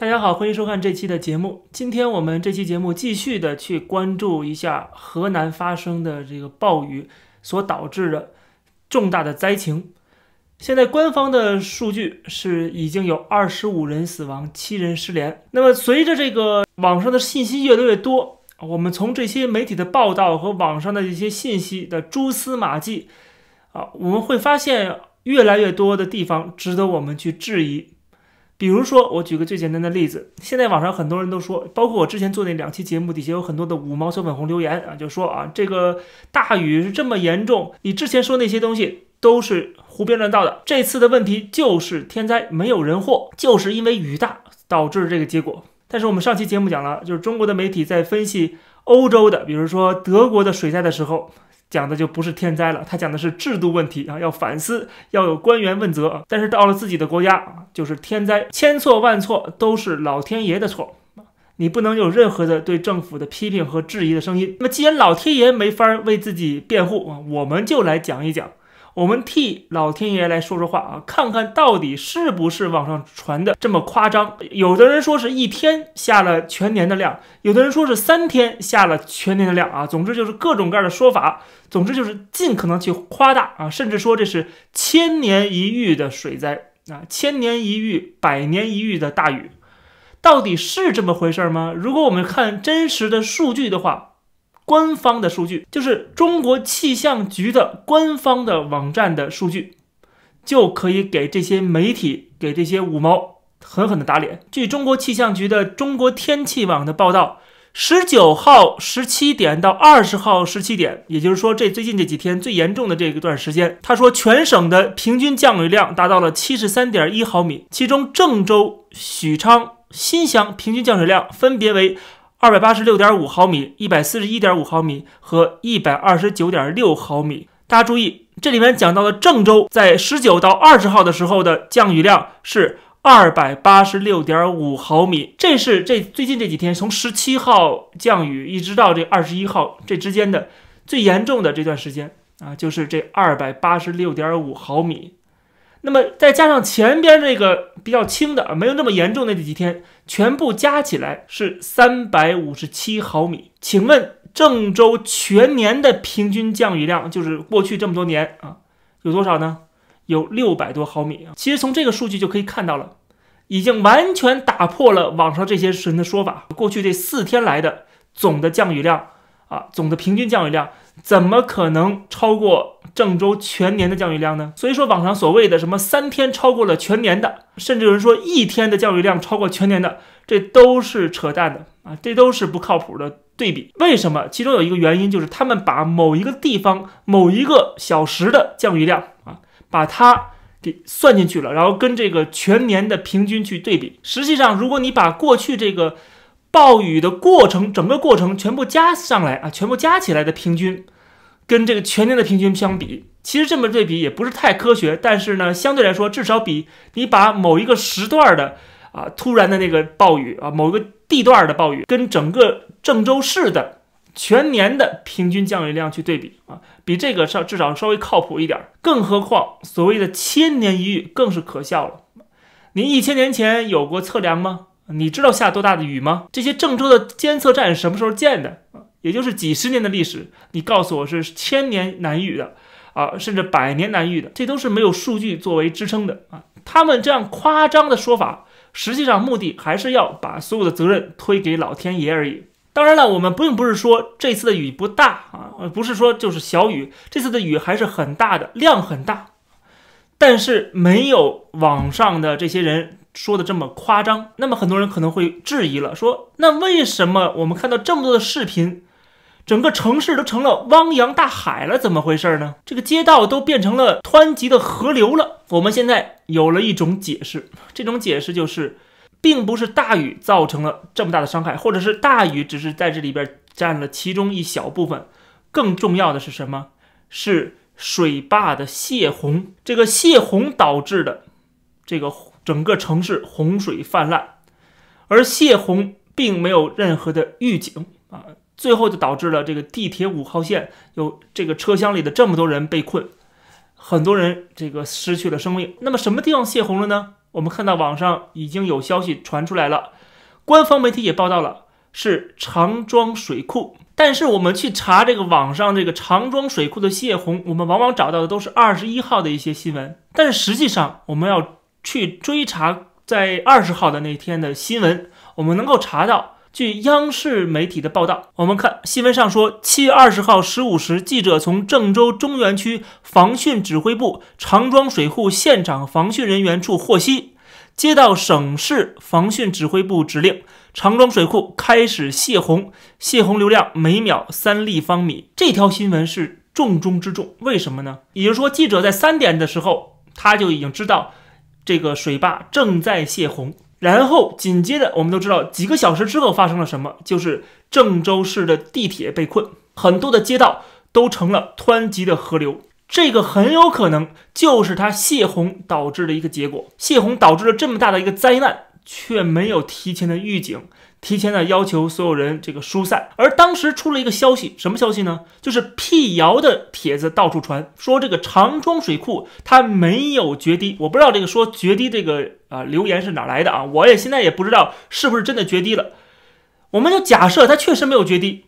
大家好，欢迎收看这期的节目。今天我们这期节目继续的去关注一下河南发生的这个暴雨所导致的重大的灾情。现在官方的数据是已经有二十五人死亡，七人失联。那么随着这个网上的信息越来越多，我们从这些媒体的报道和网上的一些信息的蛛丝马迹啊，我们会发现越来越多的地方值得我们去质疑。比如说，我举个最简单的例子，现在网上很多人都说，包括我之前做那两期节目底下有很多的五毛小粉红留言啊，就说啊，这个大雨是这么严重，你之前说那些东西都是胡编乱造的。这次的问题就是天灾没有人祸，就是因为雨大导致这个结果。但是我们上期节目讲了，就是中国的媒体在分析欧洲的，比如说德国的水灾的时候。讲的就不是天灾了，他讲的是制度问题啊，要反思，要有官员问责。但是到了自己的国家啊，就是天灾，千错万错都是老天爷的错你不能有任何的对政府的批评和质疑的声音。那么既然老天爷没法为自己辩护啊，我们就来讲一讲。我们替老天爷来说说话啊，看看到底是不是网上传的这么夸张？有的人说是一天下了全年的量，有的人说是三天下了全年的量啊。总之就是各种各样的说法，总之就是尽可能去夸大啊，甚至说这是千年一遇的水灾啊，千年一遇、百年一遇的大雨，到底是这么回事吗？如果我们看真实的数据的话。官方的数据就是中国气象局的官方的网站的数据，就可以给这些媒体、给这些五毛狠狠的打脸。据中国气象局的中国天气网的报道，十九号十七点到二十号十七点，也就是说这最近这几天最严重的这一段时间，他说全省的平均降雨量达到了七十三点一毫米，其中郑州、许昌、新乡平均降水量分别为。二百八十六点五毫米、一百四十一点五毫米和一百二十九点六毫米。大家注意，这里面讲到的郑州在十九到二十号的时候的降雨量是二百八十六点五毫米。这是这最近这几天从十七号降雨一直到这二十一号这之间的最严重的这段时间啊，就是这二百八十六点五毫米。那么再加上前边这个比较轻的啊，没有那么严重的这几天，全部加起来是三百五十七毫米。请问郑州全年的平均降雨量，就是过去这么多年啊，有多少呢？有六百多毫米啊。其实从这个数据就可以看到了，已经完全打破了网上这些人的说法。过去这四天来的总的降雨量啊，总的平均降雨量。怎么可能超过郑州全年的降雨量呢？所以说，网上所谓的什么三天超过了全年的，甚至有人说一天的降雨量超过全年的，这都是扯淡的啊！这都是不靠谱的对比。为什么？其中有一个原因就是他们把某一个地方某一个小时的降雨量啊，把它给算进去了，然后跟这个全年的平均去对比。实际上，如果你把过去这个暴雨的过程，整个过程全部加上来啊，全部加起来的平均，跟这个全年的平均相比，其实这么对比也不是太科学。但是呢，相对来说，至少比你把某一个时段的啊突然的那个暴雨啊，某一个地段的暴雨，跟整个郑州市的全年的平均降雨量去对比啊，比这个稍至少稍微靠谱一点。更何况所谓的千年一遇更是可笑了。您一千年前有过测量吗？你知道下多大的雨吗？这些郑州的监测站什么时候建的？也就是几十年的历史，你告诉我是千年难遇的啊，甚至百年难遇的，这都是没有数据作为支撑的啊。他们这样夸张的说法，实际上目的还是要把所有的责任推给老天爷而已。当然了，我们并不是说这次的雨不大啊，不是说就是小雨，这次的雨还是很大的，量很大，但是没有网上的这些人。说的这么夸张，那么很多人可能会质疑了，说那为什么我们看到这么多的视频，整个城市都成了汪洋大海了？怎么回事呢？这个街道都变成了湍急的河流了。我们现在有了一种解释，这种解释就是，并不是大雨造成了这么大的伤害，或者是大雨只是在这里边占了其中一小部分，更重要的是什么？是水坝的泄洪，这个泄洪导致的这个。整个城市洪水泛滥，而泄洪并没有任何的预警啊，最后就导致了这个地铁五号线有这个车厢里的这么多人被困，很多人这个失去了生命。那么什么地方泄洪了呢？我们看到网上已经有消息传出来了，官方媒体也报道了，是长庄水库。但是我们去查这个网上这个长庄水库的泄洪，我们往往找到的都是二十一号的一些新闻。但是实际上，我们要去追查在二十号的那天的新闻，我们能够查到。据央视媒体的报道，我们看新闻上说，七月二十号十五时，记者从郑州中原区防汛指挥部长庄水库现场防汛人员处获悉，接到省市防汛指挥部指令，长庄水库开始泄洪，泄洪流量每秒三立方米。这条新闻是重中之重，为什么呢？也就是说，记者在三点的时候，他就已经知道这个水坝正在泄洪。然后紧接着，我们都知道几个小时之后发生了什么，就是郑州市的地铁被困，很多的街道都成了湍急的河流。这个很有可能就是它泄洪导致的一个结果。泄洪导致了这么大的一个灾难，却没有提前的预警。提前的要求所有人这个疏散，而当时出了一个消息，什么消息呢？就是辟谣的帖子到处传，说这个长庄水库它没有决堤。我不知道这个说决堤这个啊留言是哪来的啊？我也现在也不知道是不是真的决堤了。我们就假设它确实没有决堤，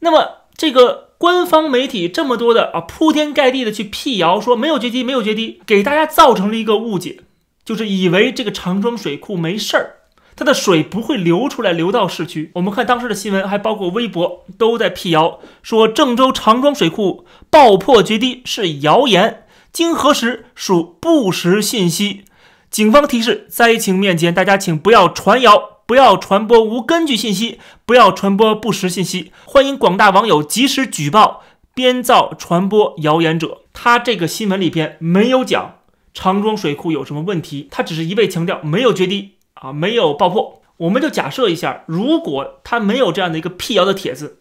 那么这个官方媒体这么多的啊铺天盖地的去辟谣，说没有决堤，没有决堤，给大家造成了一个误解，就是以为这个长庄水库没事儿。它的水不会流出来，流到市区。我们看当时的新闻，还包括微博，都在辟谣，说郑州长庄水库爆破决堤是谣言，经核实属不实信息。警方提示：灾情面前，大家请不要传谣，不要传播无根据信息，不要传播不实信息。欢迎广大网友及时举报编造、传播谣言者。他这个新闻里边没有讲长庄水库有什么问题，他只是一味强调没有决堤。啊，没有爆破，我们就假设一下，如果他没有这样的一个辟谣的帖子，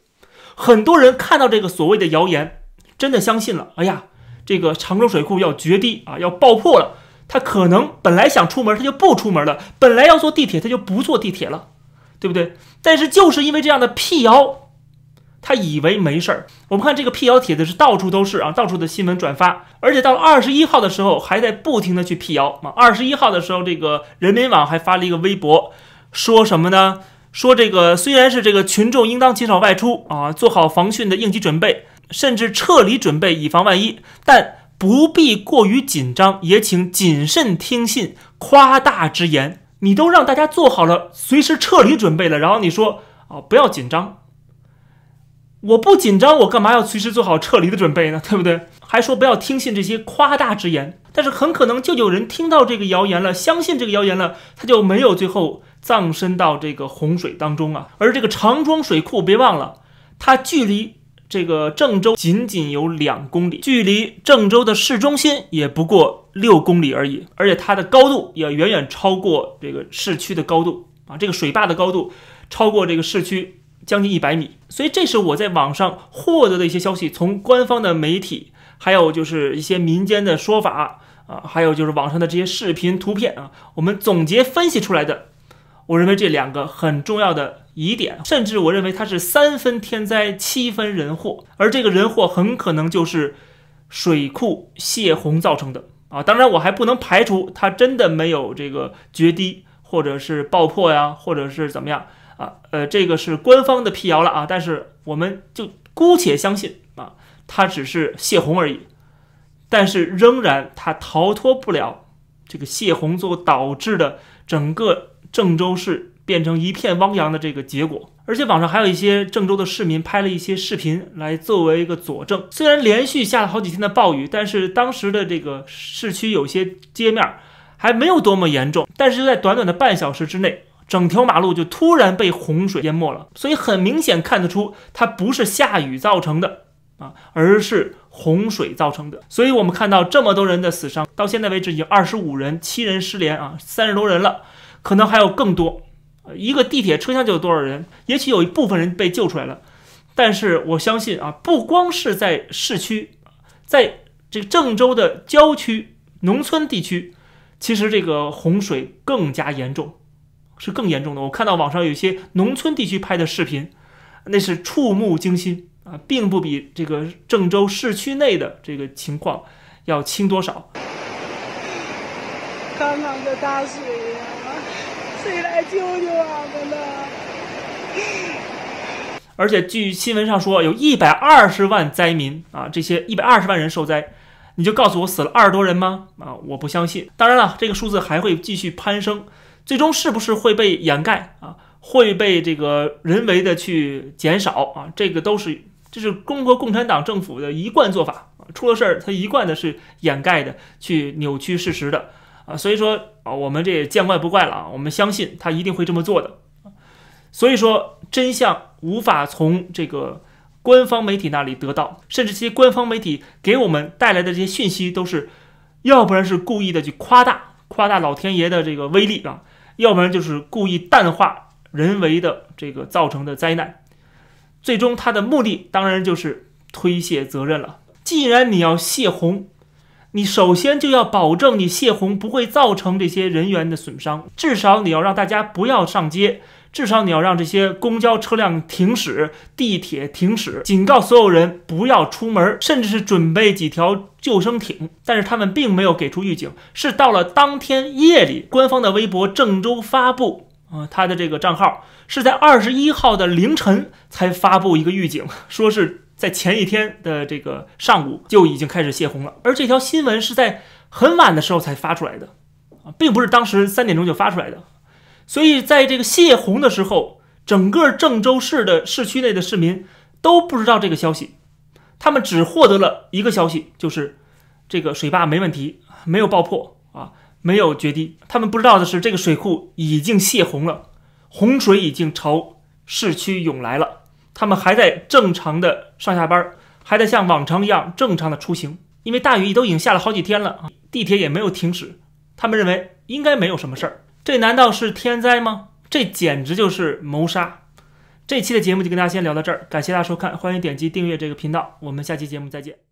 很多人看到这个所谓的谣言，真的相信了。哎呀，这个常州水库要决堤啊，要爆破了，他可能本来想出门，他就不出门了；本来要坐地铁，他就不坐地铁了，对不对？但是就是因为这样的辟谣。他以为没事儿。我们看这个辟谣帖子是到处都是啊，到处的新闻转发，而且到了二十一号的时候还在不停的去辟谣啊。二十一号的时候，这个人民网还发了一个微博，说什么呢？说这个虽然是这个群众应当减少外出啊，做好防汛的应急准备，甚至撤离准备以防万一，但不必过于紧张，也请谨慎听信夸大之言。你都让大家做好了随时撤离准备了，然后你说啊不要紧张。我不紧张，我干嘛要随时做好撤离的准备呢？对不对？还说不要听信这些夸大之言，但是很可能就有人听到这个谣言了，相信这个谣言了，他就没有最后葬身到这个洪水当中啊。而这个长庄水库，别忘了，它距离这个郑州仅仅有两公里，距离郑州的市中心也不过六公里而已，而且它的高度也远远超过这个市区的高度啊，这个水坝的高度超过这个市区。将近一百米，所以这是我在网上获得的一些消息，从官方的媒体，还有就是一些民间的说法啊，还有就是网上的这些视频图片啊，我们总结分析出来的。我认为这两个很重要的疑点，甚至我认为它是三分天灾七分人祸，而这个人祸很可能就是水库泄洪造成的啊。当然，我还不能排除它真的没有这个决堤，或者是爆破呀，或者是怎么样。啊，呃，这个是官方的辟谣了啊，但是我们就姑且相信啊，它只是泄洪而已，但是仍然它逃脱不了这个泄洪所导致的整个郑州市变成一片汪洋的这个结果。而且网上还有一些郑州的市民拍了一些视频来作为一个佐证。虽然连续下了好几天的暴雨，但是当时的这个市区有些街面还没有多么严重，但是就在短短的半小时之内。整条马路就突然被洪水淹没了，所以很明显看得出，它不是下雨造成的啊，而是洪水造成的。所以我们看到这么多人的死伤，到现在为止已经二十五人，七人失联啊，三十多人了，可能还有更多。一个地铁车厢就有多少人？也许有一部分人被救出来了，但是我相信啊，不光是在市区，在这个郑州的郊区、农村地区，其实这个洪水更加严重。是更严重的。我看到网上有些农村地区拍的视频，那是触目惊心啊，并不比这个郑州市区内的这个情况要轻多少。看看这大水呀，谁来救救俺们呢？而且据新闻上说，有一百二十万灾民啊，这些一百二十万人受灾，你就告诉我死了二十多人吗？啊，我不相信。当然了，这个数字还会继续攀升，最终是不是会被掩盖啊？会被这个人为的去减少啊？这个都是这是中国共产党政府的一贯做法啊，出了事儿他一贯的是掩盖的，去扭曲事实的啊。所以说啊，我们这也见怪不怪了啊，我们相信他一定会这么做的。所以说，真相无法从这个官方媒体那里得到，甚至这些官方媒体给我们带来的这些讯息，都是要不然是故意的去夸大夸大老天爷的这个威力啊，要不然就是故意淡化人为的这个造成的灾难。最终，他的目的当然就是推卸责任了。既然你要泄洪，你首先就要保证你泄洪不会造成这些人员的损伤，至少你要让大家不要上街。至少你要让这些公交车辆停驶，地铁停驶，警告所有人不要出门，甚至是准备几条救生艇。但是他们并没有给出预警，是到了当天夜里，官方的微博郑州发布啊，他的这个账号是在二十一号的凌晨才发布一个预警，说是在前一天的这个上午就已经开始泄洪了。而这条新闻是在很晚的时候才发出来的啊，并不是当时三点钟就发出来的。所以，在这个泄洪的时候，整个郑州市的市区内的市民都不知道这个消息，他们只获得了一个消息，就是这个水坝没问题，没有爆破啊，没有决堤。他们不知道的是，这个水库已经泄洪了，洪水已经朝市区涌来了。他们还在正常的上下班，还在像往常一样正常的出行，因为大雨都已经下了好几天了，地铁也没有停止。他们认为应该没有什么事儿。这难道是天灾吗？这简直就是谋杀！这期的节目就跟大家先聊到这儿，感谢大家收看，欢迎点击订阅这个频道，我们下期节目再见。